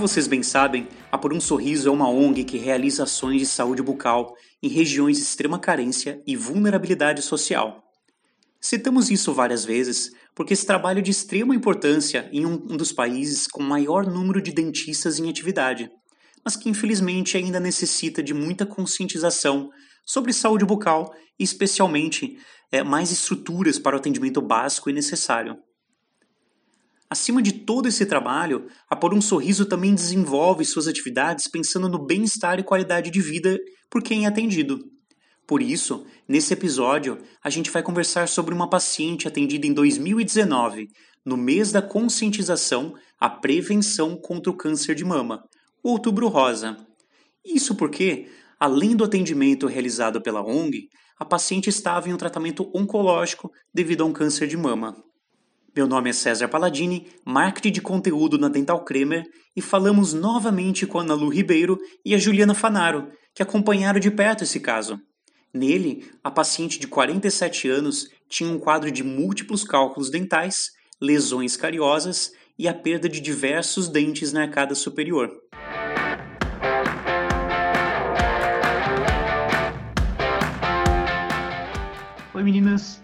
vocês bem sabem, a Por um Sorriso é uma ONG que realiza ações de saúde bucal em regiões de extrema carência e vulnerabilidade social. Citamos isso várias vezes porque esse trabalho é de extrema importância em um, um dos países com maior número de dentistas em atividade, mas que infelizmente ainda necessita de muita conscientização sobre saúde bucal e, especialmente, é, mais estruturas para o atendimento básico e necessário. Acima de todo esse trabalho, a Por um Sorriso também desenvolve suas atividades pensando no bem-estar e qualidade de vida por quem é atendido. Por isso, nesse episódio, a gente vai conversar sobre uma paciente atendida em 2019, no mês da conscientização à prevenção contra o câncer de mama, o Outubro Rosa. Isso porque, além do atendimento realizado pela ONG, a paciente estava em um tratamento oncológico devido a um câncer de mama. Meu nome é César Palladini, marketing de conteúdo na Dental Cremer, e falamos novamente com a Ana Lu Ribeiro e a Juliana Fanaro, que acompanharam de perto esse caso. Nele, a paciente de 47 anos tinha um quadro de múltiplos cálculos dentais, lesões cariosas e a perda de diversos dentes na arcada superior. Oi meninas,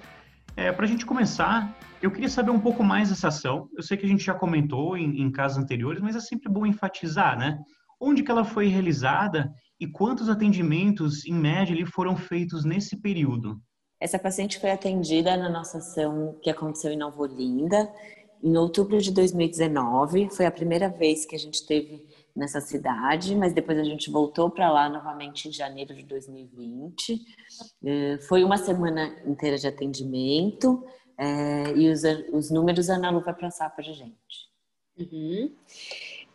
é, para a gente começar, eu queria saber um pouco mais dessa ação. Eu sei que a gente já comentou em, em casos anteriores, mas é sempre bom enfatizar, né? Onde que ela foi realizada e quantos atendimentos, em média, ali foram feitos nesse período? Essa paciente foi atendida na nossa ação que aconteceu em Nova Olinda, em outubro de 2019. Foi a primeira vez que a gente teve nessa cidade, mas depois a gente voltou para lá novamente em janeiro de 2020. É, foi uma semana inteira de atendimento é, e os, os números a Ana Lu vai passar para a gente. Uhum.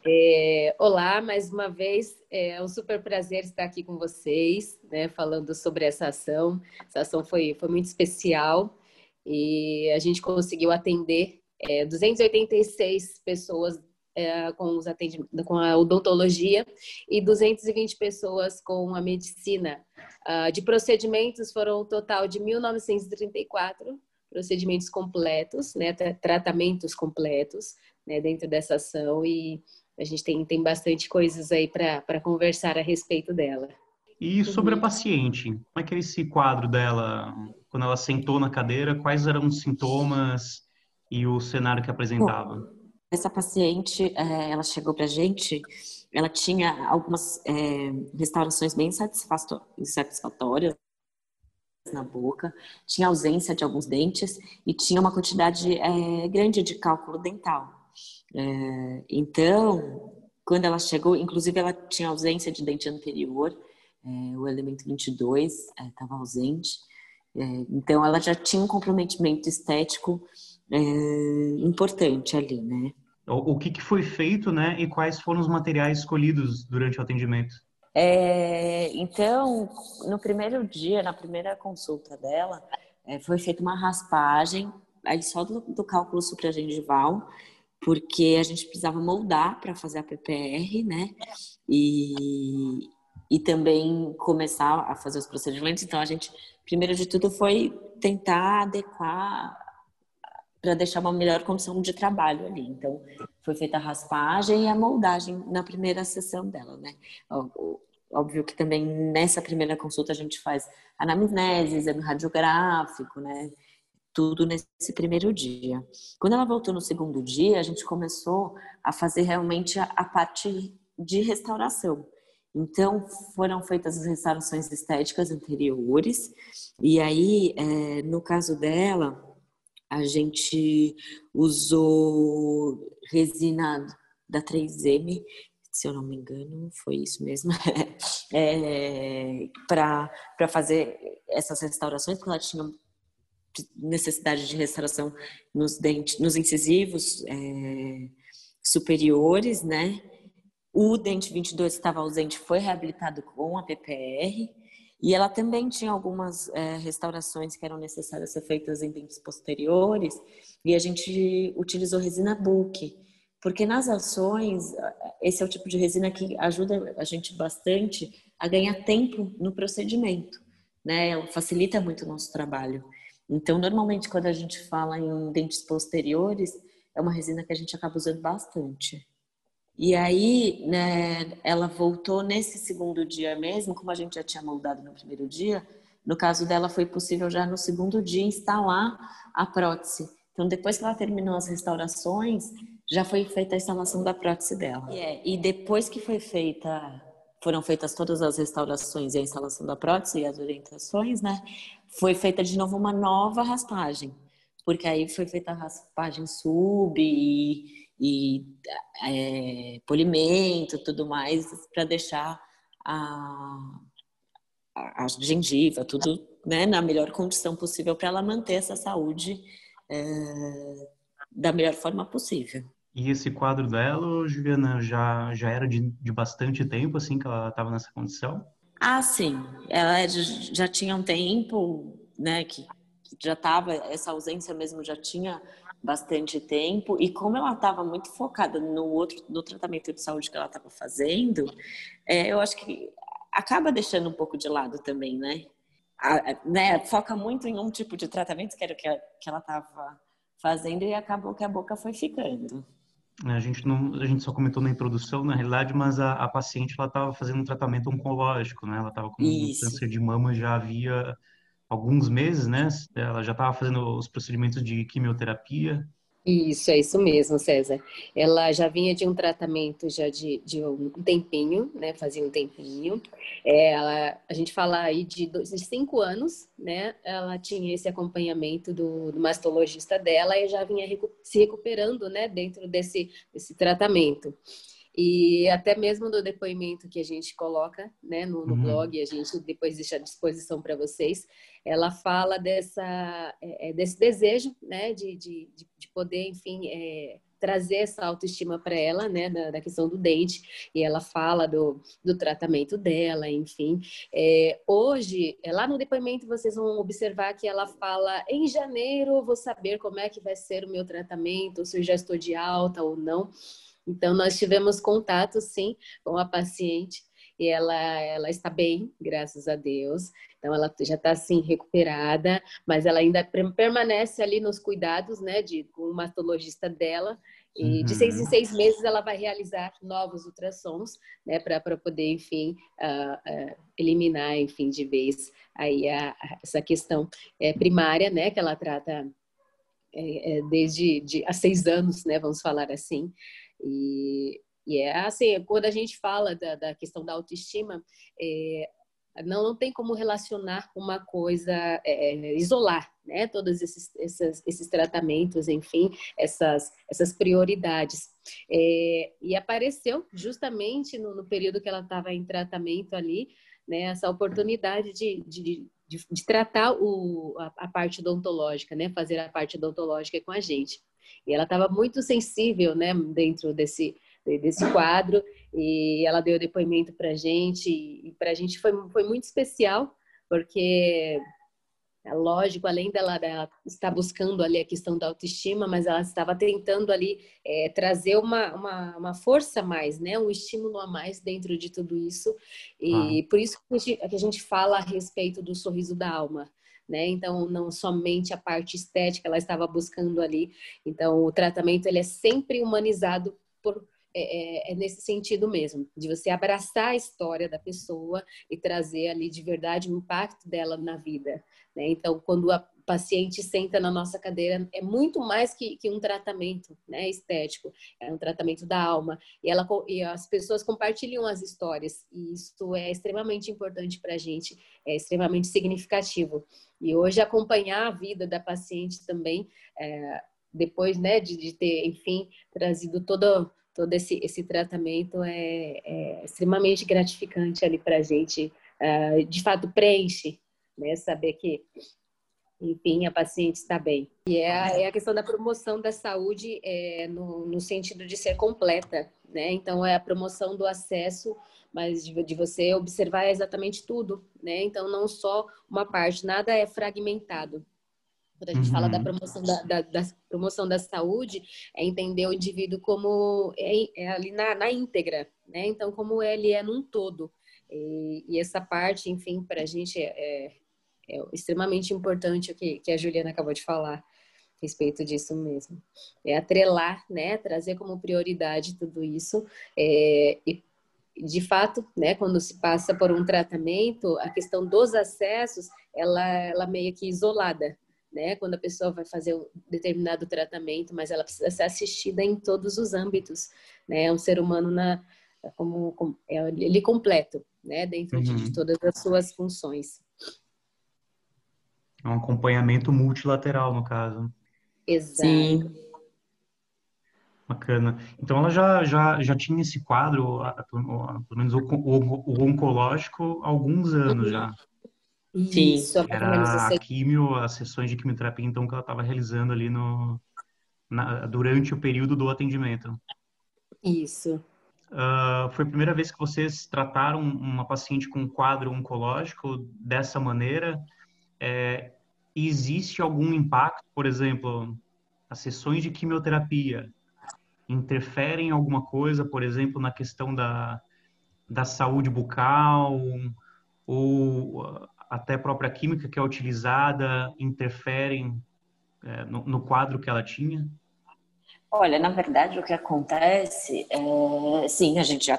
É, olá, mais uma vez, é um super prazer estar aqui com vocês, né, falando sobre essa ação. Essa ação foi, foi muito especial e a gente conseguiu atender é, 286 pessoas é, com, os com a odontologia e 220 pessoas com a medicina. Uh, de procedimentos foram um total de 1.934 procedimentos completos, né, tratamentos completos né, dentro dessa ação e a gente tem, tem bastante coisas aí para conversar a respeito dela. E sobre a paciente, como é que é esse quadro dela, quando ela sentou na cadeira, quais eram os sintomas e o cenário que apresentava? Bom, essa paciente, é, ela chegou para a gente, ela tinha algumas é, restaurações bem insatisfatórias na boca, tinha ausência de alguns dentes e tinha uma quantidade é, grande de cálculo dental. É, então, quando ela chegou, inclusive ela tinha ausência de dente anterior, é, o elemento 22 estava ausente. Então, ela já tinha um comprometimento estético importante ali, né? O, o que, que, foi feito, né? E quais foram os materiais escolhidos durante o atendimento? É, então, no primeiro dia, na primeira consulta dela, é, foi feita uma raspagem, aí só do, do cálculo supragengival, porque a gente precisava moldar para fazer a PPR, né? E, e também começar a fazer os procedimentos. Então, a gente, primeiro de tudo, foi tentar adequar para deixar uma melhor condição de trabalho ali. Então, foi feita a raspagem e a moldagem na primeira sessão dela, né? Óbvio que também nessa primeira consulta a gente faz anamnese, exame radiográfico, né? Tudo nesse primeiro dia. Quando ela voltou no segundo dia, a gente começou a fazer realmente a, parte de restauração. Então, foram feitas as restaurações estéticas anteriores, e aí, é, no caso dela, a gente usou resina da 3M, se eu não me engano, foi isso mesmo, é, para fazer essas restaurações, porque ela tinha necessidade de restauração nos dentes, nos incisivos é, superiores, né? O dente 22 estava ausente, foi reabilitado com a PPR, e ela também tinha algumas é, restaurações que eram necessárias ser feitas em dentes posteriores, e a gente utilizou resina Book, porque nas ações, esse é o tipo de resina que ajuda a gente bastante a ganhar tempo no procedimento, né? Ela facilita muito o nosso trabalho. Então, normalmente, quando a gente fala em dentes posteriores, é uma resina que a gente acaba usando bastante. E aí, né, ela voltou nesse segundo dia mesmo, como a gente já tinha moldado no primeiro dia, no caso dela foi possível já no segundo dia instalar a prótese. Então, depois que ela terminou as restaurações, já foi feita a instalação da prótese dela. É, e depois que foi feita, foram feitas todas as restaurações e a instalação da prótese e as orientações, né? Foi feita de novo uma nova raspagem, porque aí foi feita a raspagem sub e, e é, polimento, tudo mais, para deixar a, a, a gengiva, tudo né, na melhor condição possível para ela manter essa saúde é, da melhor forma possível. E esse quadro dela, Juliana, já, já era de, de bastante tempo, assim, que ela estava nessa condição? Ah, sim. Ela é já tinha um tempo, né, que já estava, essa ausência mesmo já tinha bastante tempo. E como ela estava muito focada no outro, no tratamento de saúde que ela estava fazendo, é, eu acho que acaba deixando um pouco de lado também, né? A, né? Foca muito em um tipo de tratamento, que era o que, que ela estava fazendo, e acabou que a boca foi ficando. A gente não, a gente só comentou na introdução, na realidade, mas a, a paciente ela estava fazendo um tratamento oncológico, né? Ela estava com Isso. câncer de mama já havia alguns meses, né? Ela já estava fazendo os procedimentos de quimioterapia. Isso, é isso mesmo, César. Ela já vinha de um tratamento já de, de um tempinho, né? Fazia um tempinho. É, ela, a gente fala aí de, dois, de cinco anos, né? Ela tinha esse acompanhamento do, do mastologista dela e já vinha recu se recuperando, né? Dentro desse, desse tratamento. E até mesmo no depoimento que a gente coloca né, no, no uhum. blog, a gente depois deixa à disposição para vocês, ela fala dessa, é, é, desse desejo né, de, de, de poder, enfim, é, trazer essa autoestima para ela, né, da, da, questão do dente, e ela fala do, do tratamento dela, enfim. É, hoje, é, lá no depoimento, vocês vão observar que ela fala: em janeiro vou saber como é que vai ser o meu tratamento, se eu já estou de alta ou não. Então, nós tivemos contato, sim, com a paciente e ela, ela está bem, graças a Deus. Então, ela já está, assim, recuperada, mas ela ainda permanece ali nos cuidados, né, de, com o mastologista dela. E uhum. de seis em seis meses ela vai realizar novos ultrassons, né, para poder, enfim, uh, uh, eliminar, enfim, de vez aí a, a, essa questão é, primária, né, que ela trata é, é, desde de, há seis anos, né, vamos falar assim. E, e é assim, quando a gente fala da, da questão da autoestima, é, não, não tem como relacionar uma coisa, é, isolar, né? Todos esses, esses, esses, tratamentos, enfim, essas, essas prioridades. É, e apareceu justamente no, no período que ela estava em tratamento ali, né? Essa oportunidade de, de, de, de tratar o, a, a, parte odontológica, né? Fazer a parte odontológica com a gente. E ela estava muito sensível, né, dentro desse, desse quadro, e ela deu depoimento para a gente, e para a gente foi, foi muito especial, porque é lógico, além dela, dela, estar buscando ali a questão da autoestima, mas ela estava tentando ali é, trazer uma, uma, uma, força a mais, né? Um estímulo a mais dentro de tudo isso. E ah. por isso que a, gente, que a gente fala a respeito do sorriso da alma né? Então, não somente a parte estética ela estava buscando ali. Então, o tratamento ele é sempre humanizado por é, é, é, nesse sentido mesmo, de você abraçar a história da pessoa e trazer ali de verdade o impacto dela na vida. Né? Então, quando a paciente senta na nossa cadeira, é muito mais que, que um tratamento né, estético, é um tratamento da alma. E, ela, e as pessoas compartilham as histórias, e isso é extremamente importante para a gente, é extremamente significativo. E hoje acompanhar a vida da paciente também, é, depois né, de, de, ter, enfim, trazido todo, todo esse, esse tratamento, é, é extremamente gratificante ali para a gente. É, de fato, preenche, né, saber que enfim, a paciente está bem. E é a, é a questão da promoção da saúde é, no, no, sentido de ser completa, né? Então, é a promoção do acesso mas de, de, você observar exatamente tudo, né? Então, não só uma parte, nada é fragmentado. Quando a gente uhum. fala da uhum. promoção da, da, da, promoção da saúde, é entender o indivíduo como é, é ali na, na, íntegra, né? Então, como ele é num todo. E, e essa parte, enfim, para a gente é, é, extremamente importante o que, que a Juliana acabou de falar. respeito disso mesmo. É atrelar, né, trazer como prioridade tudo isso é, e de fato, né, quando se passa por um tratamento, a questão dos acessos, ela, ela meio que isolada, né? Quando a pessoa vai fazer um determinado tratamento, mas ela precisa ser assistida em todos os âmbitos, né? É um ser humano na como, como é ele completo, né? Dentro uhum. de, de todas as suas funções. É um acompanhamento multilateral, no caso. Exato. Sim. Bacana. Então ela já, já, já tinha esse quadro, pelo menos o, o, o oncológico, há alguns anos já. Isso, Era a quimio, as sessões de quimioterapia, então, que ela estava realizando ali no, na, durante o período do atendimento. Isso. Uh, foi a primeira vez que vocês trataram uma paciente com um quadro oncológico dessa maneira? É, existe algum impacto, por exemplo, as sessões de quimioterapia interferem em alguma coisa, por exemplo, na questão da, da saúde bucal ou até a própria química que é utilizada interferem é, no, no, quadro que ela tinha? Olha, na verdade, o que acontece é, sim, a gente já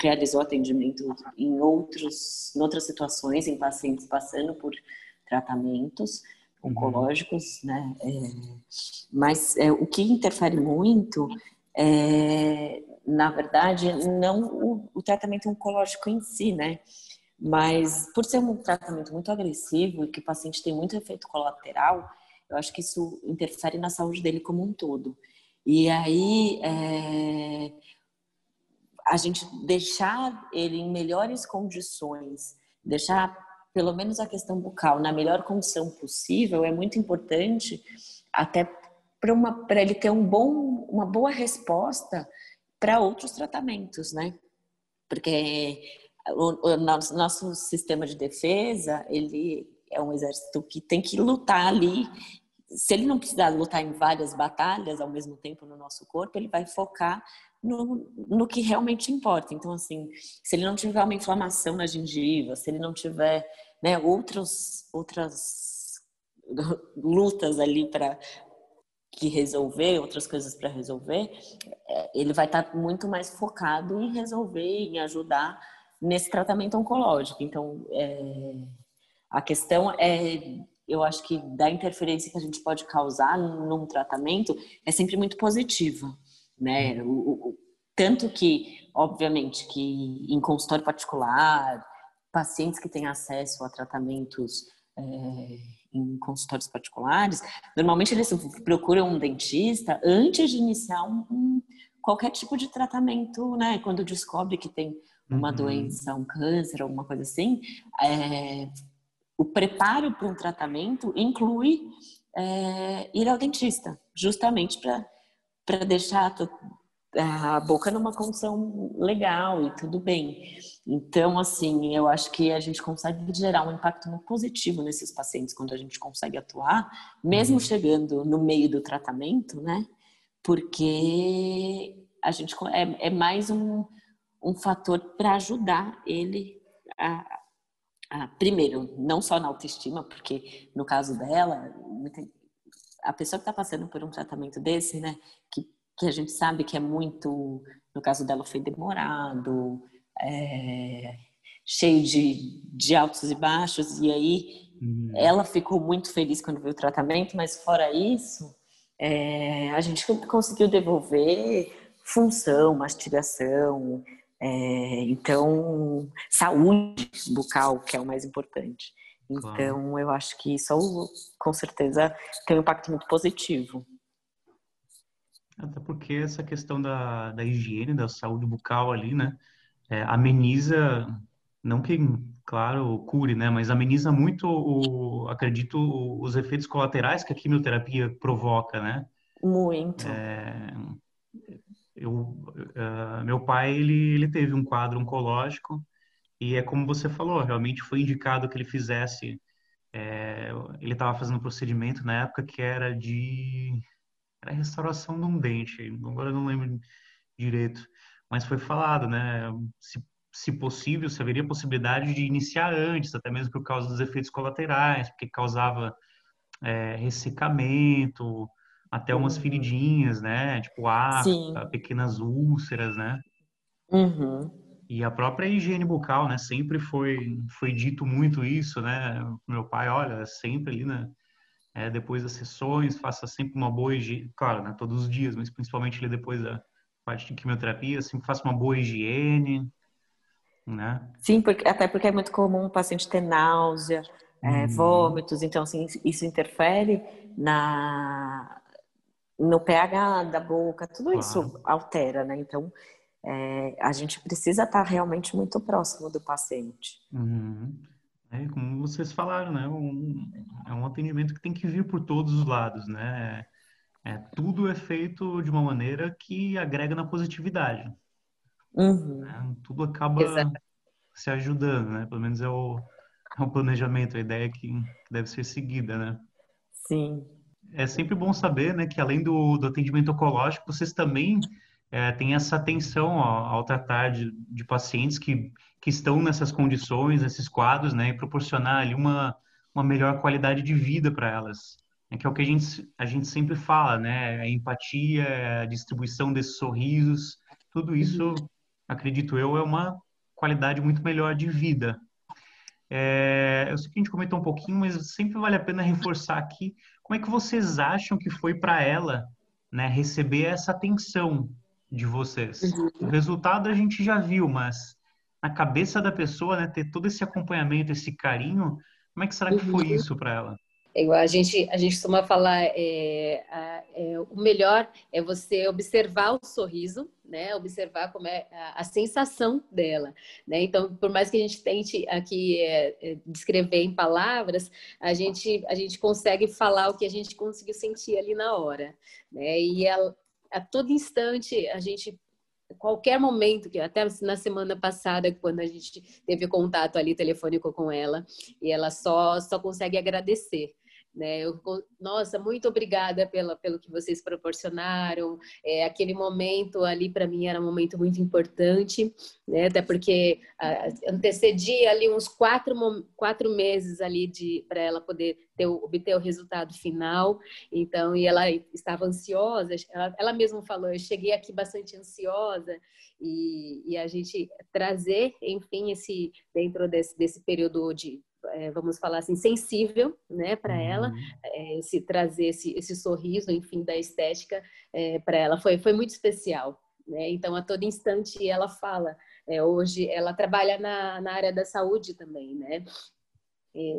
realizou atendimento em outros, em outras situações, em pacientes passando por tratamentos uhum. oncológicos, né? É, mas é, o que interfere muito é, na verdade, não o, o, tratamento oncológico em si, né? Mas por ser um tratamento muito agressivo e que o paciente tem muito efeito colateral, eu acho que isso interfere na saúde dele como um todo. E aí, é, a gente deixar ele em melhores condições, deixar pelo menos a questão bucal na melhor condição possível é muito importante até para ele ter um bom, uma boa resposta para outros tratamentos, né? Porque o, o nosso, nosso sistema de defesa, ele é um exército que tem que lutar ali. Se ele não precisar lutar em várias batalhas ao mesmo tempo no nosso corpo, ele vai focar no, no que realmente importa. Então, assim, se ele não tiver uma inflamação na gengiva, se ele não tiver né, outros, outras lutas ali para que resolver, outras coisas para resolver, é, ele vai estar tá muito mais focado em resolver, em ajudar nesse tratamento oncológico. Então, é, a questão é, eu acho que da interferência que a gente pode causar num tratamento é sempre muito positiva, né? O, o, tanto que, obviamente, que em consultório particular, pacientes que têm acesso a tratamentos é, em consultórios particulares, normalmente eles procuram um dentista antes de iniciar um, um, qualquer tipo de tratamento, né? Quando descobre que tem uma uhum. doença, um câncer, alguma coisa assim, é, o preparo para um tratamento inclui é, ir ao dentista, justamente para deixar a boca numa condição legal e tudo bem. Então, assim, eu acho que a gente consegue gerar um impacto muito positivo nesses pacientes quando a gente consegue atuar, mesmo uhum. chegando no meio do tratamento, né? Porque a gente é, é mais um, um fator para ajudar ele a, a, primeiro, não só na autoestima, porque no caso dela, a pessoa que está passando por um tratamento desse, né, que que a gente sabe que é muito, no caso dela foi demorado, é, cheio de, de altos e baixos, e aí uhum. ela ficou muito feliz quando viu o tratamento, mas fora isso, é, a gente conseguiu devolver função, mastigação, é, então saúde bucal, que é o mais importante. Então, claro. eu acho que isso com certeza tem um impacto muito positivo. Até porque essa questão da, da higiene, da saúde bucal ali, né, é, ameniza, não que, claro, cure, né, mas ameniza muito, o, acredito, os efeitos colaterais que a quimioterapia provoca, né? Muito. É, eu, uh, meu pai, ele, ele teve um quadro oncológico e é como você falou, realmente foi indicado que ele fizesse, é, ele estava fazendo um procedimento na época que era de era restauração de um dente, agora eu não lembro direito, mas foi falado, né? Se, se possível, se haveria possibilidade de iniciar antes, até mesmo por causa dos efeitos colaterais, porque causava é, ressecamento, até umas uhum. feridinhas, né? Tipo afta, pequenas úlceras, né? Uhum. E a própria higiene bucal, né? Sempre foi, foi dito muito isso, né? Meu pai, olha, sempre ali, né? É, depois das sessões, faça sempre uma boa higiene, claro, né? Todos os dias, mas principalmente ali depois da parte de quimioterapia, sempre faça uma boa higiene, né? Sim, porque, até porque é muito comum o paciente ter náusea, é, uhum. vômitos, então assim, isso interfere na no pH da boca, tudo claro. isso altera, né? Então, é, a gente precisa estar realmente muito próximo do paciente. Uhum. É, como vocês falaram, né? Um, é um atendimento que tem que vir por todos os lados, né? É, tudo é feito de uma maneira que agrega na positividade. Uhum. Né? Tudo acaba Exato. se ajudando, né? Pelo menos é o, é o planejamento, a ideia que deve ser seguida, né? Sim é sempre bom saber, né, que além do, do atendimento oncológico, vocês também é, têm essa atenção ó, ao tratar de, de, pacientes que, que estão nessas condições, nesses quadros, né, e proporcionar ali uma, uma melhor qualidade de vida para elas. É que é o que a gente, a gente sempre fala, né, a empatia, a distribuição desses sorrisos, tudo isso, acredito eu, é uma qualidade muito melhor de vida. É, eu sei que a gente comentou um pouquinho, mas sempre vale a pena reforçar aqui como é que vocês acham que foi para ela, né, receber essa atenção de vocês? Uhum. O resultado a gente já viu, mas na cabeça da pessoa, né, ter todo esse acompanhamento, esse carinho, como é que será que foi uhum. isso para ela? É igual a gente, a gente costuma falar, é, é, o melhor é você observar o sorriso, né? Observar como é a, a sensação dela, né? Então, por mais que a gente tente aqui é, é, descrever em palavras, a gente, a gente consegue falar o que a gente conseguiu sentir ali na hora, né? E a, a todo instante a gente qualquer momento, que até na semana passada, quando a gente teve contato ali telefônico com ela, e ela só, só consegue agradecer. Né? Eu, nossa, muito obrigada pela, pelo que vocês proporcionaram. É, aquele momento ali para mim era um momento muito importante, né? até porque a, antecedia ali uns quatro, quatro meses ali para ela poder ter, obter o resultado final. Então, e ela estava ansiosa. Ela, ela mesma falou: eu cheguei aqui bastante ansiosa e, e a gente trazer, enfim, esse dentro desse, desse período de é, vamos falar assim, sensível, né, para uhum. ela, é, se trazer esse, esse sorriso, enfim, da estética é, para ela foi, foi muito especial. Né? Então, a todo instante ela fala. É, hoje, ela trabalha na, na área da saúde também, né?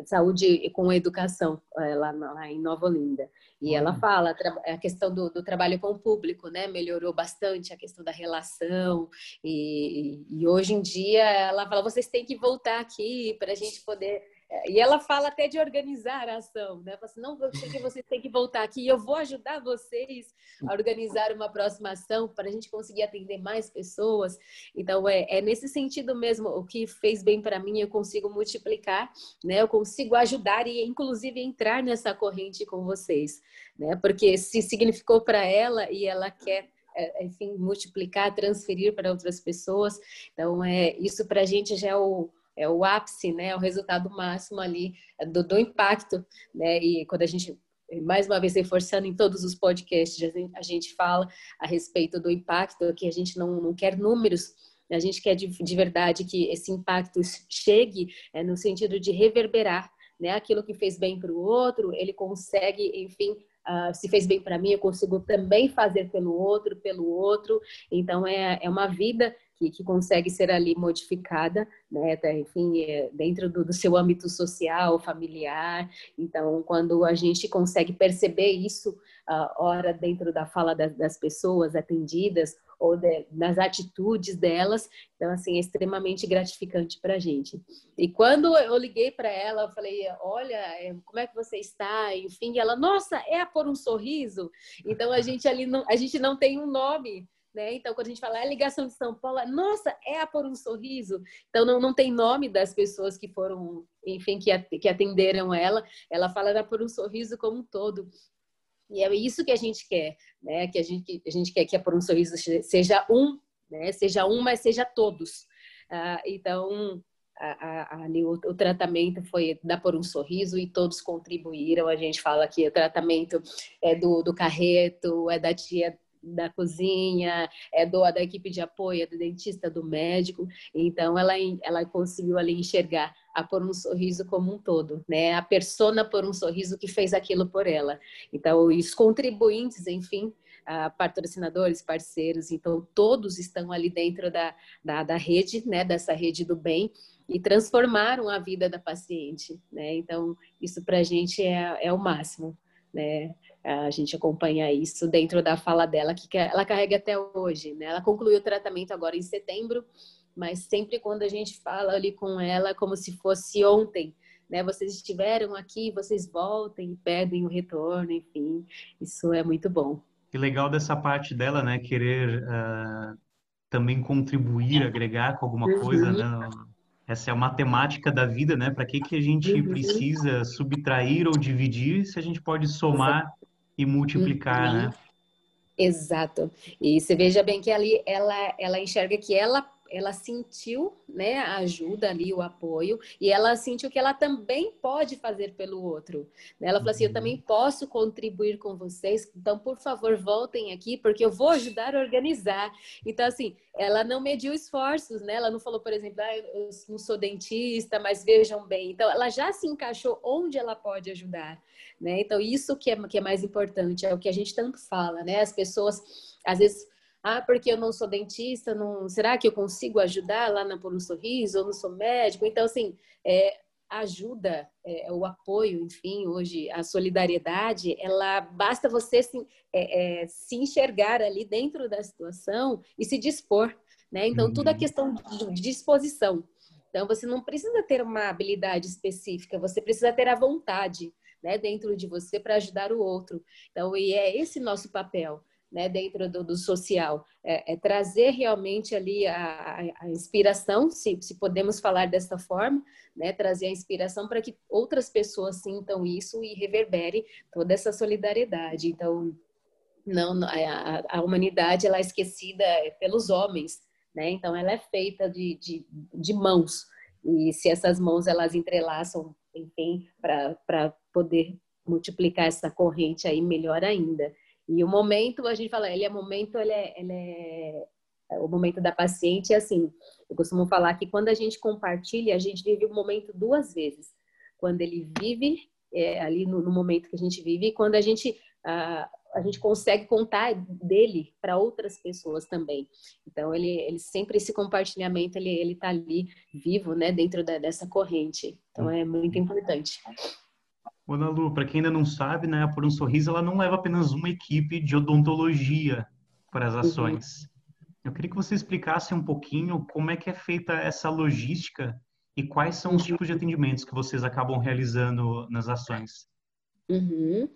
saúde com educação é, lá, lá, em Nova Olinda. E ela fala a questão do, do, trabalho com o público, né? Melhorou bastante a questão da relação. E, e hoje em dia ela fala: vocês têm que voltar aqui para a gente poder e ela fala até de organizar a ação, né? Fala assim, não, porque vocês têm que voltar aqui e eu vou ajudar vocês a organizar uma próxima ação para a gente conseguir atender mais pessoas. Então, é, é nesse sentido mesmo, o que fez bem para mim, eu consigo multiplicar, né? Eu consigo ajudar e, inclusive, entrar nessa corrente com vocês, né? Porque se significou para ela e ela quer é, enfim, multiplicar, transferir para outras pessoas. Então, é, isso para a gente já é o, é o ápice, né, é o resultado máximo ali é, do, do impacto, né, e quando a gente mais uma vez reforçando em todos os podcasts, a gente fala a respeito do impacto, que a gente não, não quer números, a gente quer de, de verdade que esse impacto chegue é, no sentido de reverberar, né? Aquilo que fez bem para o outro, ele consegue, enfim, uh, se fez bem para mim, eu consigo também fazer pelo outro, pelo outro. Então, é, é uma vida que, que consegue ser ali modificada, né, enfim, é, dentro do, do, seu âmbito social, familiar. Então, quando a gente consegue perceber isso, uh, ora dentro da fala das, das pessoas atendidas ou de, nas atitudes delas, então assim é extremamente gratificante para a gente. E quando eu liguei para ela, eu falei, olha, é, como é que você está? Enfim, ela, nossa, é a por um sorriso. Então a gente ali não, a gente não tem um nome né? Então, quando a gente fala é ligação de São Paulo, nossa, é a por um sorriso. Então, não, não tem nome das pessoas que foram, enfim, que, atenderam ela. Ela fala era por um sorriso como um todo. E é isso que a gente quer, né? Que a gente, a gente quer que a por um sorriso seja um, né? Seja um, mas seja todos. Ah, então, ali o, o, tratamento foi dar por um sorriso e todos contribuíram. A gente fala que o tratamento é do, do carreto, é da tia da cozinha, é do da equipe de apoio, é do dentista, do médico. Então ela ela conseguiu ali enxergar a por um sorriso como um todo, né? A persona por um sorriso que fez aquilo por ela. Então os contribuintes, enfim, patrocinadores, parceiros, então todos estão ali dentro da, da, da rede, né? Dessa rede do bem e transformaram a vida da paciente, né? Então isso para a gente é, é o máximo, né? A gente acompanha isso dentro da fala dela, que ela carrega até hoje. Né? Ela concluiu o tratamento agora em setembro, mas sempre quando a gente fala ali com ela, como se fosse ontem, né? Vocês estiveram aqui, vocês voltem, pedem o retorno, enfim, isso é muito bom. Que legal dessa parte dela, né? Querer uh, também contribuir, agregar com alguma uhum. coisa, né? Essa é a matemática da vida, né? Para que, que a gente uhum. precisa subtrair ou dividir se a gente pode somar e multiplicar, uhum. né? Exato. E você veja bem que ali ela, ela enxerga que ela ela sentiu né, a ajuda ali, o apoio, e ela sentiu que ela também pode fazer pelo outro. Ela falou assim: Eu também uhum. posso contribuir com vocês, então, por favor, voltem aqui, porque eu vou ajudar a organizar. Então, assim, ela não mediu esforços, né? Ela não falou, por exemplo, ah, eu não sou dentista, mas vejam bem. Então, ela já se encaixou onde ela pode ajudar, né? Então, isso que é, que é mais importante, é o que a gente tanto fala, né? As pessoas, às vezes ah, porque eu não sou dentista, não... será que eu consigo ajudar lá na Por um Sorriso? Eu não sou médico. Então, assim, é, ajuda, é, o apoio, enfim, hoje, a solidariedade, ela basta você se, é, é, se enxergar ali dentro da situação e se dispor, né? Então, uhum. tudo é questão de disposição. Então, você não precisa ter uma habilidade específica, você precisa ter a vontade, né, dentro de você para ajudar o outro. Então, e é esse nosso papel né, dentro do, do social, é, é, trazer realmente ali a, a, inspiração, se, se, podemos falar dessa forma, né, trazer a inspiração para que outras pessoas sintam isso e reverbere toda essa solidariedade. Então, não, a, a humanidade ela é esquecida pelos homens, né? Então, ela é feita de, de, de mãos e se essas mãos elas entrelaçam, enfim, para poder multiplicar essa corrente aí melhor ainda. E o momento, a gente fala, ele é momento, ele é, ele é, é o momento da paciente, é assim, eu costumo falar que quando a gente compartilha, a gente vive o momento duas vezes. Quando ele vive, é, ali no, no, momento que a gente vive, e quando a gente, a, a gente consegue contar dele para outras pessoas também. Então, ele, ele sempre, esse compartilhamento, ele, ele tá ali vivo, né, dentro da, dessa corrente. Então, é muito importante. Ana Lu, para quem ainda não sabe, né, Por um Sorriso ela não leva apenas uma equipe de odontologia para as uhum. ações. Uhum. Eu queria que você explicasse um pouquinho como é que é feita essa logística e quais são os uhum. tipos de atendimentos que vocês acabam realizando nas ações. Uhum.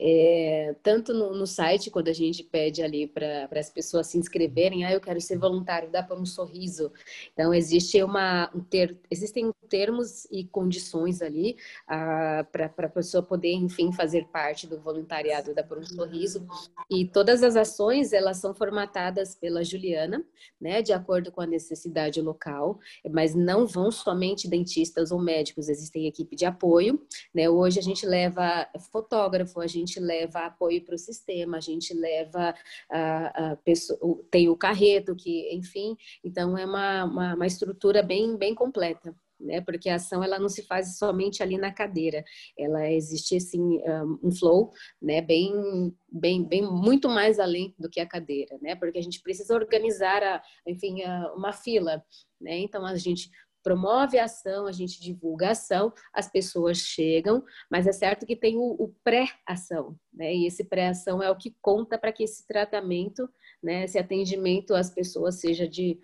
É, tanto no, no, site, quando a gente pede ali para as pessoas se inscreverem, ah, eu quero ser voluntário, dá para um sorriso. Então, existe uma, um ter, existem termos e condições ali ah, para a pessoa poder, enfim, fazer parte do voluntariado da Por um Sorriso. E todas as ações, elas são formatadas pela Juliana, né, de acordo com a necessidade local, mas não vão somente dentistas ou médicos, existem equipe de apoio, né, hoje a gente leva fotógrafo, a gente leva apoio para o sistema, a gente leva a, a pessoa, tem o carreto, que, enfim, então é uma, uma, uma estrutura bem, bem completa. Né, porque a ação ela não se faz somente ali na cadeira, ela existe assim um flow, né, bem, bem, bem muito mais além do que a cadeira, né, porque a gente precisa organizar, a, enfim, a, uma fila, né, então a gente promove a ação, a gente divulga a ação, as pessoas chegam, mas é certo que tem o, o pré-ação, né? E esse pré-ação é o que conta para que esse tratamento, né, esse atendimento às pessoas seja de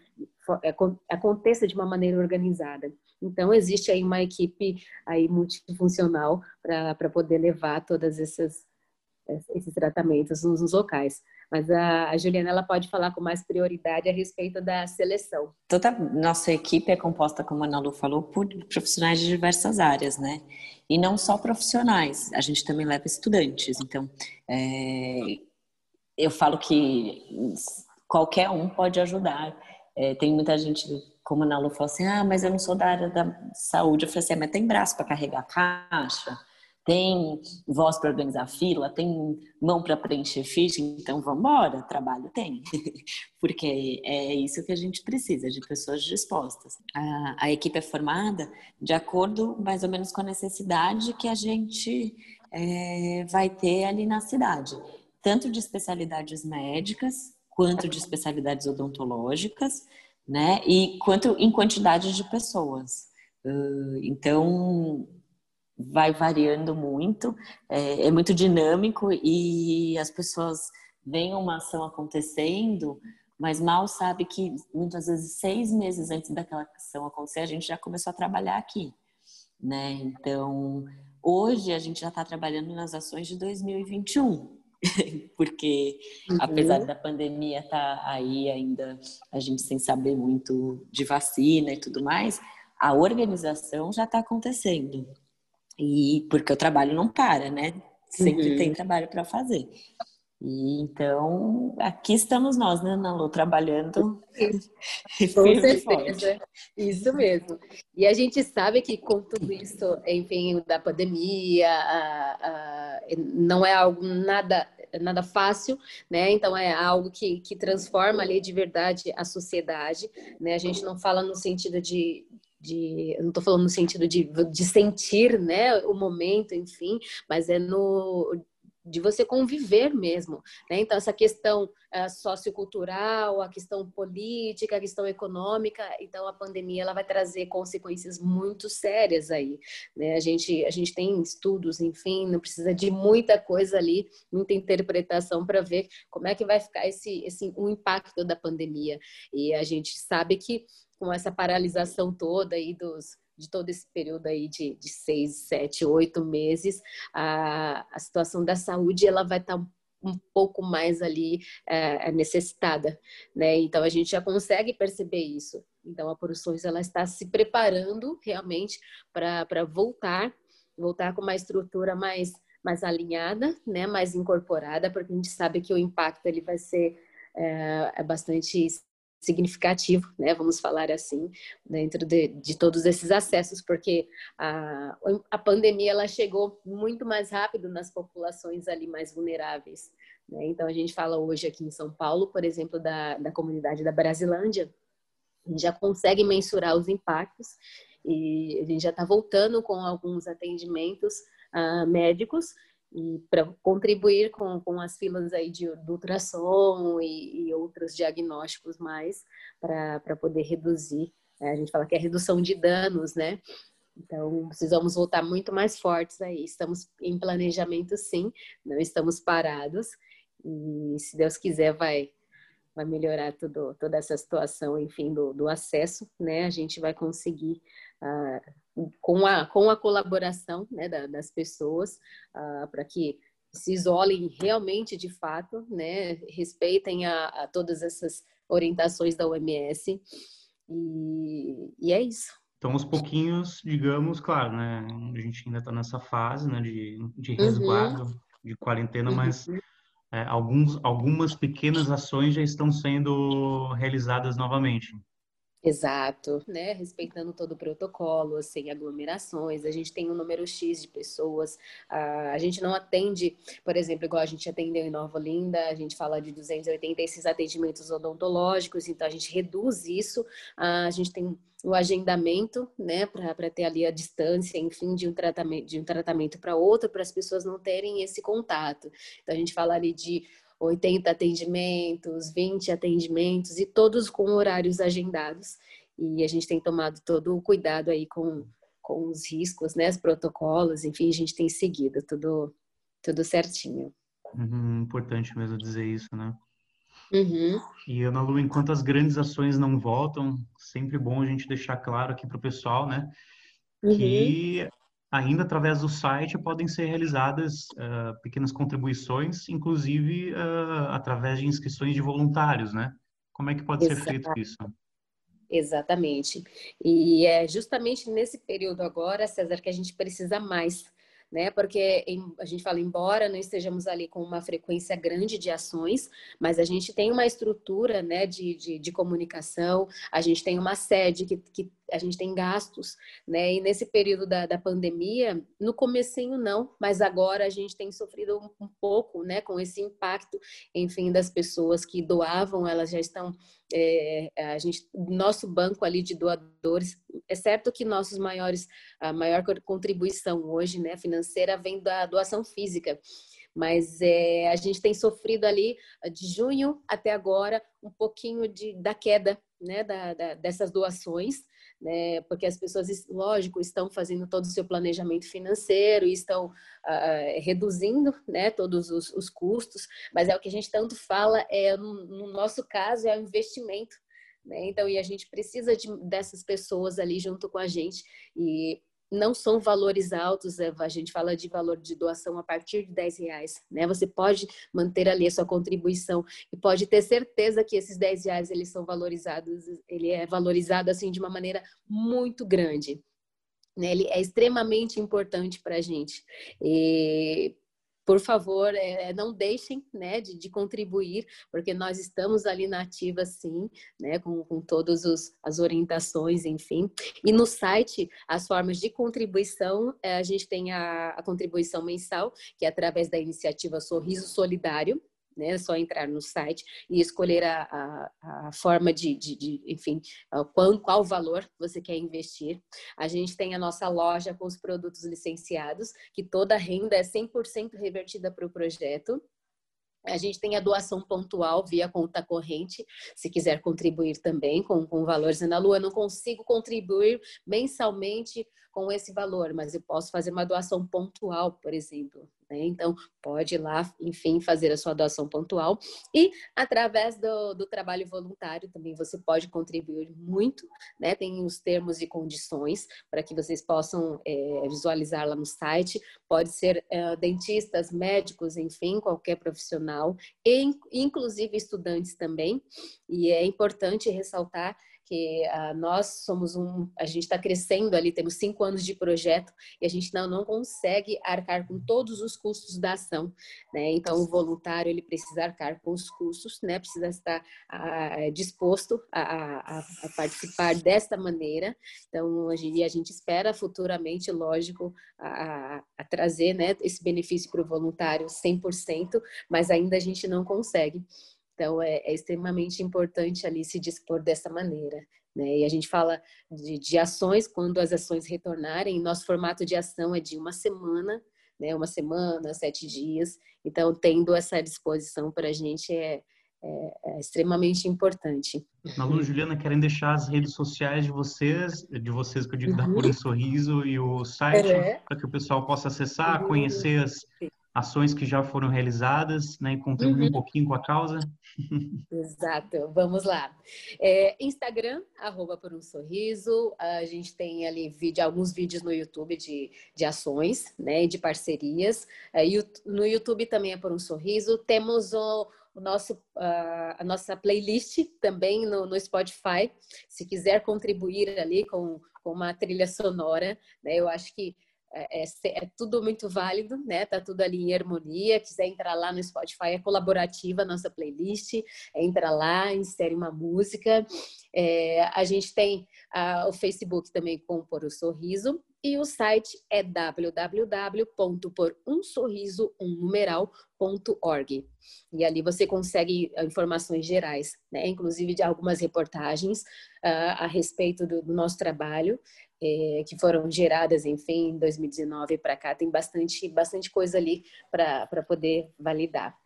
é, aconteça de uma maneira organizada. Então existe aí uma equipe aí multifuncional para poder levar todas essas esses tratamentos nos, nos locais. Mas a, a, Juliana ela pode falar com mais prioridade a respeito da seleção. Toda nossa equipe é composta, como a Ana Lu falou, por profissionais de diversas áreas, né? E não só profissionais, a gente também leva estudantes. Então, é, eu falo que qualquer um pode ajudar. É, tem muita gente como a Nalu falou assim, ah, mas eu não sou da área da saúde. Eu falei assim, ah, mas tem braço para carregar caixa? Tem voz para organizar fila? Tem mão para preencher ficha? Então, vamos embora, trabalho tem. Porque é isso que a gente precisa, de pessoas dispostas. A, a equipe é formada de acordo mais ou menos com a necessidade que a gente é, vai ter ali na cidade. Tanto de especialidades médicas, quanto de especialidades odontológicas, né? E quanto em quantidade de pessoas. Então, vai variando muito, é, é, muito dinâmico e as pessoas veem uma ação acontecendo, mas mal sabe que muitas vezes seis meses antes daquela ação acontecer, a gente já começou a trabalhar aqui, né? Então, hoje a gente já está trabalhando nas ações de 2021. porque uhum. apesar da pandemia estar tá aí ainda, a gente sem saber muito de vacina e tudo mais, a organização já está acontecendo. E porque o trabalho não para, né? Sempre uhum. tem trabalho para fazer. E então, aqui estamos nós, né, Nalu, trabalhando. Com certeza, isso mesmo. E a gente sabe que com tudo isso, enfim, da pandemia, a, a, não é algo nada nada fácil, né? Então é algo que, que transforma ali de verdade a sociedade, né? A gente não fala no sentido de, de não estou falando no sentido de, de sentir, né, o momento, enfim, mas é no de você conviver mesmo. Né? Então, essa questão uh, sociocultural, a questão política, a questão econômica, então a pandemia ela vai trazer consequências muito sérias aí. Né? A, gente, a gente tem estudos, enfim, não precisa de muita coisa ali, muita interpretação para ver como é que vai ficar esse, esse o impacto da pandemia. E a gente sabe que com essa paralisação toda aí dos de todo esse período aí de, de seis, sete, oito meses, a, a situação da saúde ela vai estar tá um pouco mais ali é, é, necessitada, né? Então a gente já consegue perceber isso. Então a Poruções ela está se preparando realmente para voltar, voltar com uma estrutura mais mais alinhada, né? Mais incorporada, porque a gente sabe que o impacto ele vai ser é, é bastante significativo, né, vamos falar assim, dentro de, de todos esses acessos, porque a, a pandemia ela chegou muito mais rápido nas populações ali mais vulneráveis. Né? Então, a gente fala hoje aqui em São Paulo, por exemplo, da, da comunidade da Brasilândia, a gente já consegue mensurar os impactos e a gente já está voltando com alguns atendimentos uh, médicos e para contribuir com, com as filas aí de, de ultrassom e, e, outros diagnósticos mais para poder reduzir. Né? A gente fala que é redução de danos, né? Então, precisamos voltar muito mais fortes aí. Estamos em planejamento, sim, não estamos parados. E se Deus quiser, vai, vai melhorar tudo, toda essa situação, enfim, do, do acesso, né? A gente vai conseguir uh, com a, com a colaboração né, da, das pessoas, uh, para que se isolem realmente de fato, né, respeitem a, a todas essas orientações da OMS. E, e, é isso. Então, aos pouquinhos, digamos, claro, né, a gente ainda está nessa fase né, de, de uhum. resguardo, uhum. de quarentena, uhum. mas é, alguns, algumas pequenas ações já estão sendo realizadas novamente. Exato, né? Respeitando todo o protocolo, sem aglomerações. A gente tem um número X de pessoas. a gente não atende, por exemplo, igual a gente atendeu em Nova Olinda, a gente fala de 280 esses atendimentos odontológicos, então a gente reduz isso. a gente tem o agendamento, né, para ter ali a distância, enfim, de um tratamento de um tratamento para outro, para as pessoas não terem esse contato. Então a gente fala ali de 80 atendimentos, 20 atendimentos e todos com horários agendados. E a gente tem tomado todo o cuidado aí com, com os riscos, né, os protocolos, enfim, a gente tem seguido tudo, tudo certinho. Uhum, importante mesmo dizer isso, né? Uhum. E Ana Lu, enquanto as grandes ações não voltam, sempre bom a gente deixar claro aqui para o pessoal, né? Uhum. Que ainda através do site podem ser realizadas uh, pequenas contribuições, inclusive uh, através de inscrições de voluntários, né? Como é que pode Exato. ser feito isso? Exatamente. E é justamente nesse período agora, César, que a gente precisa mais né? Porque a gente fala, embora não estejamos ali com uma frequência grande de ações, mas a gente tem uma estrutura, né, de, de, de comunicação, a gente tem uma sede que, que a gente tem gastos, né? E nesse período da, da pandemia, no comecinho não, mas agora a gente tem sofrido um, um, pouco, né? Com esse impacto, enfim, das pessoas que doavam, elas já estão, é, a gente, nosso banco ali de doadores, é certo que nossos maiores, a maior contribuição hoje, né, financeira vem da doação física, mas é, a gente tem sofrido ali de junho até agora um pouquinho de, da queda né, da, da, dessas doações, né? Porque as pessoas, lógico, estão fazendo todo o seu planejamento financeiro estão uh, reduzindo, né, todos os, os, custos, mas é o que a gente tanto fala, é no, no nosso caso, é o investimento. Né? Então, e a gente precisa de, dessas pessoas ali junto com a gente. E não são valores altos, é, a gente fala de valor de doação a partir de 10 reais, né? Você pode manter ali a sua contribuição e pode ter certeza que esses 10 reais eles são valorizados, ele é valorizado assim de uma maneira muito grande. Né? Ele é extremamente importante para a gente. E por favor, é, é, não deixem né, de, de, contribuir, porque nós estamos ali na ativa, sim, né, com, com todas as orientações, enfim. E no site, as formas de contribuição, é, a gente tem a, a contribuição mensal, que é através da iniciativa Sorriso Solidário, né? É só entrar no site e escolher a, a, a forma de, de, de, enfim, qual, qual valor você quer investir. A gente tem a nossa loja com os produtos licenciados, que toda a renda é 100% revertida para o projeto. A gente tem a doação pontual via conta corrente, se quiser contribuir também com, com valores na lua. Eu não consigo contribuir mensalmente com esse valor, mas eu posso fazer uma doação pontual, por exemplo. Né? Então, pode ir lá, enfim, fazer a sua doação pontual. E através do, do trabalho voluntário também você pode contribuir muito, né? Tem os termos e condições para que vocês possam é, visualizar lá no site. Pode ser é, dentistas, médicos, enfim, qualquer profissional, e inclusive estudantes também. E é importante ressaltar que uh, nós somos um, a gente está crescendo ali, temos cinco anos de projeto e a gente não, não consegue arcar com todos os custos da ação, né? Então o voluntário ele precisa arcar com os custos, né? Precisa estar uh, disposto a, a, a, participar desta maneira. Então a gente, a gente espera futuramente, lógico, a, a trazer, né? Esse benefício para o voluntário 100%, mas ainda a gente não consegue. Então, é, é, extremamente importante ali se dispor dessa maneira. Né? E a gente fala de, de, ações, quando as ações retornarem, nosso formato de ação é de uma semana, né? uma semana, sete dias. Então, tendo essa disposição para a gente é, é, é, extremamente importante. Malu e Juliana, querem deixar as redes sociais de vocês, de vocês que eu digo, uhum. da um Sorriso e o site, é. para que o pessoal possa acessar, uhum. conhecer as, ações que já foram realizadas né, e contribuir uhum. um pouquinho com a causa. Exato, vamos lá. É, Instagram, arroba por um sorriso, a gente tem ali vídeo, alguns vídeos no YouTube de, de ações, né, de parcerias. É, no YouTube também é por um sorriso. Temos o, o nosso, a nossa playlist também no, no Spotify. Se quiser contribuir ali com, com uma trilha sonora, né, eu acho que é, é, é, tudo muito válido, né? Tá tudo ali em harmonia. Quiser entrar lá no Spotify, é colaborativa a nossa playlist. Entra lá, insere uma música. É, a gente tem o Facebook também com Por o Sorriso. E o site é www.porumsorriso.org. E ali você consegue informações gerais, né? inclusive de algumas reportagens uh, a respeito do, do nosso trabalho é, que foram geradas, enfim, em 2019 para cá, tem bastante, bastante coisa ali para poder validar.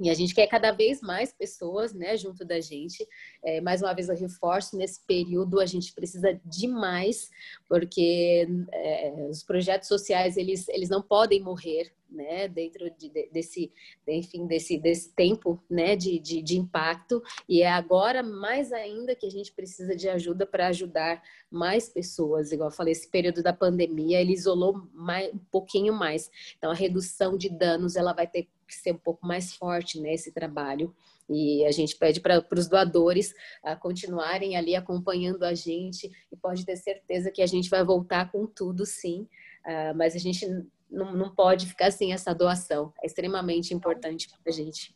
E a gente quer cada vez mais pessoas, né, junto da gente. É, mais uma vez eu reforço, nesse período a gente precisa demais, porque é, os projetos sociais, eles, eles não podem morrer, né, dentro de, desse, enfim, desse, desse tempo, né, de, de, de, impacto. E é agora mais ainda que a gente precisa de ajuda para ajudar mais pessoas. Igual eu falei, esse período da pandemia, ele isolou mais, um pouquinho mais. Então, a redução de danos, ela vai ter ser um pouco mais forte nesse né, trabalho. E a gente pede para os doadores a continuarem ali acompanhando a gente e pode ter certeza que a gente vai voltar com tudo, sim. Uh, mas a gente não, não pode ficar sem essa doação. É extremamente importante para a gente.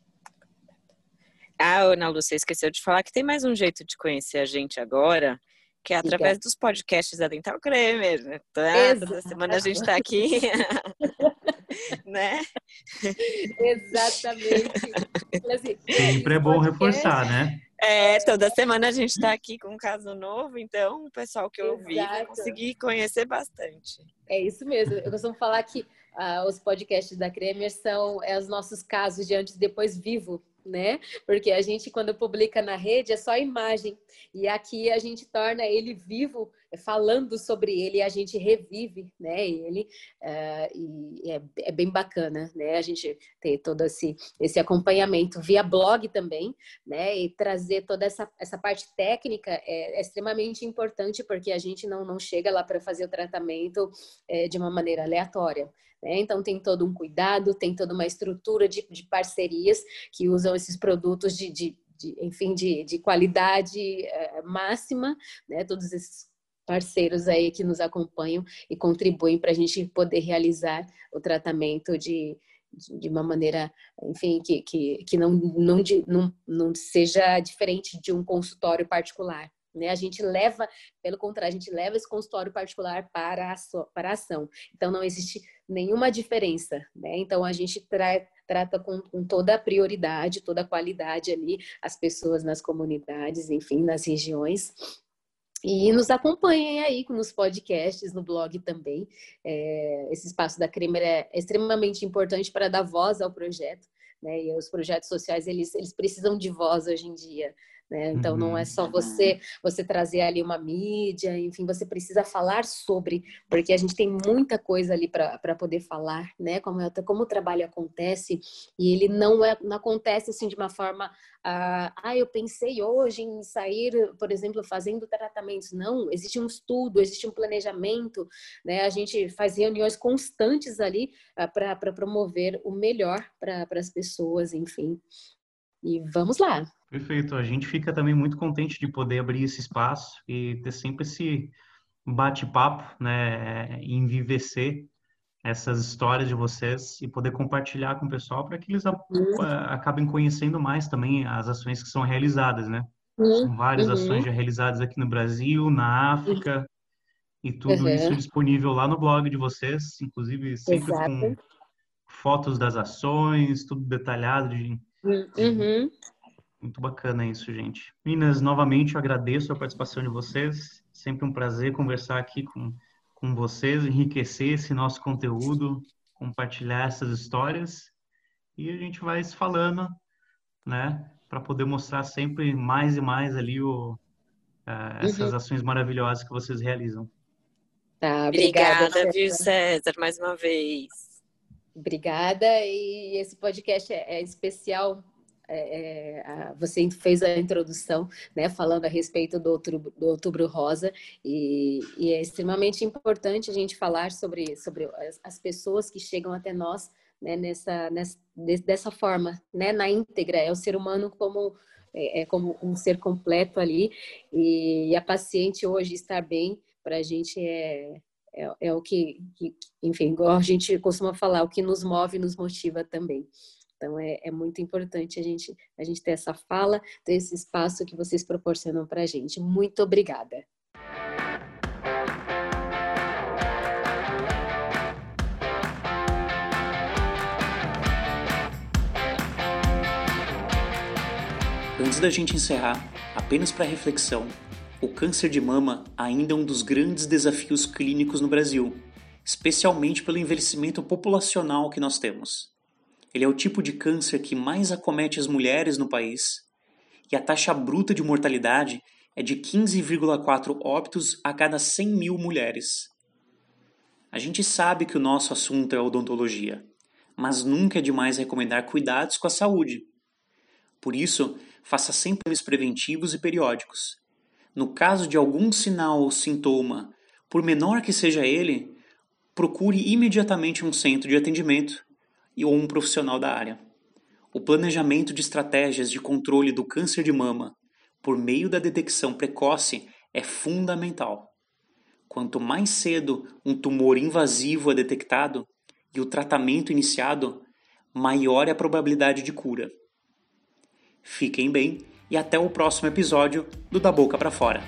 Ah, Ana Lúcia, esqueceu de falar que tem mais um jeito de conhecer a gente agora, que é através dos podcasts da Dental Cremer. Né? Toda semana a gente está aqui. né? Exatamente. Assim, Sempre é bom reforçar, né? É, toda semana a gente está aqui com um caso novo, então o pessoal que eu ouvi vai conseguir conhecer bastante. É isso mesmo. Eu costumo falar que ah, os podcasts da Cremer são é, os nossos casos de antes e depois vivo né? Porque a gente, quando publica na rede, é só imagem. E aqui a gente torna ele vivo, falando sobre ele, a gente revive, né? Ele, uh, e é, é, bem bacana, né? A gente ter todo esse, esse acompanhamento via blog também, né? E trazer toda essa, essa parte técnica é, é extremamente importante, porque a gente não, não chega lá para fazer o tratamento é, de uma maneira aleatória. Né? Então, tem todo um cuidado, tem toda uma estrutura de, de parcerias que usam esses produtos de, de, de enfim, de, de qualidade é, máxima, né? todos esses parceiros aí que nos acompanham e contribuem para a gente poder realizar o tratamento de, de uma maneira, enfim, que, que, que não, não, não, não seja diferente de um consultório particular. Né? A gente leva, pelo contrário, a gente leva esse consultório particular para a, para a ação. Então, não existe nenhuma diferença. Né? Então, a gente tra trata com, com, toda a prioridade, toda a qualidade ali, as pessoas nas comunidades, enfim, nas regiões. E nos acompanhem aí nos podcasts, no blog também. É, esse espaço da Cremer é extremamente importante para dar voz ao projeto. Né? E os projetos sociais, eles, eles precisam de voz hoje em dia. Né? Então uhum. não é só você você trazer ali uma mídia, enfim, você precisa falar sobre, porque a gente tem muita coisa ali para poder falar, né? Como, é, como o trabalho acontece e ele não é não acontece assim de uma forma ah, ah, eu pensei hoje em sair, por exemplo, fazendo tratamentos. Não, existe um estudo, existe um planejamento, né? A gente faz reuniões constantes ali ah, para promover o melhor para as pessoas, enfim. E vamos lá. Perfeito. A gente fica também muito contente de poder abrir esse espaço e ter sempre esse bate-papo, né, envivecer essas histórias de vocês e poder compartilhar com o pessoal para que eles uhum. acabem conhecendo mais também as ações que são realizadas, né? Uhum. São várias uhum. ações já realizadas aqui no Brasil, na África e tudo uhum. isso disponível lá no blog de vocês, inclusive sempre Exato. com fotos das ações, tudo detalhado de, uhum. Muito bacana isso, gente. Meninas, novamente eu agradeço a participação de vocês. Sempre um prazer conversar aqui com, com vocês, enriquecer esse nosso conteúdo, compartilhar essas histórias. E a gente vai se falando, né? Para poder mostrar sempre mais e mais ali o, uh, essas uhum. ações maravilhosas que vocês realizam. Tá, obrigada, obrigada viu, César, mais uma vez. Obrigada. E esse podcast é, é especial é, é você fez a introdução, né, falando a respeito do outubro, do outubro rosa, e, e, é extremamente importante a gente falar sobre, sobre as, as pessoas que chegam até nós né, nessa, nessa, dessa forma, né, na íntegra, é o ser humano como, é, é como um ser completo ali, e, e a paciente hoje estar bem, para a gente é, é, é, o que, que, enfim, igual a gente costuma falar, o que nos move nos motiva também. Então é, é, muito importante a gente, a gente ter essa fala, ter esse espaço que vocês proporcionam para a gente. Muito obrigada. Antes da gente encerrar, apenas para reflexão, o câncer de mama ainda é um dos grandes desafios clínicos no Brasil, especialmente pelo envelhecimento populacional que nós temos. Ele é o tipo de câncer que mais acomete as mulheres no país e a taxa bruta de mortalidade é de 15,4 óbitos a cada 100 mil mulheres. A gente sabe que o nosso assunto é odontologia, mas nunca é demais recomendar cuidados com a saúde. Por isso, faça sempre exames preventivos e periódicos. No caso de algum sinal ou sintoma, por menor que seja ele, procure imediatamente um centro de atendimento ou um profissional da área. O planejamento de estratégias de controle do câncer de mama por meio da detecção precoce é fundamental. Quanto mais cedo um tumor invasivo é detectado, e o tratamento iniciado, maior é a probabilidade de cura. Fiquem bem e até o próximo episódio do Da Boca para Fora.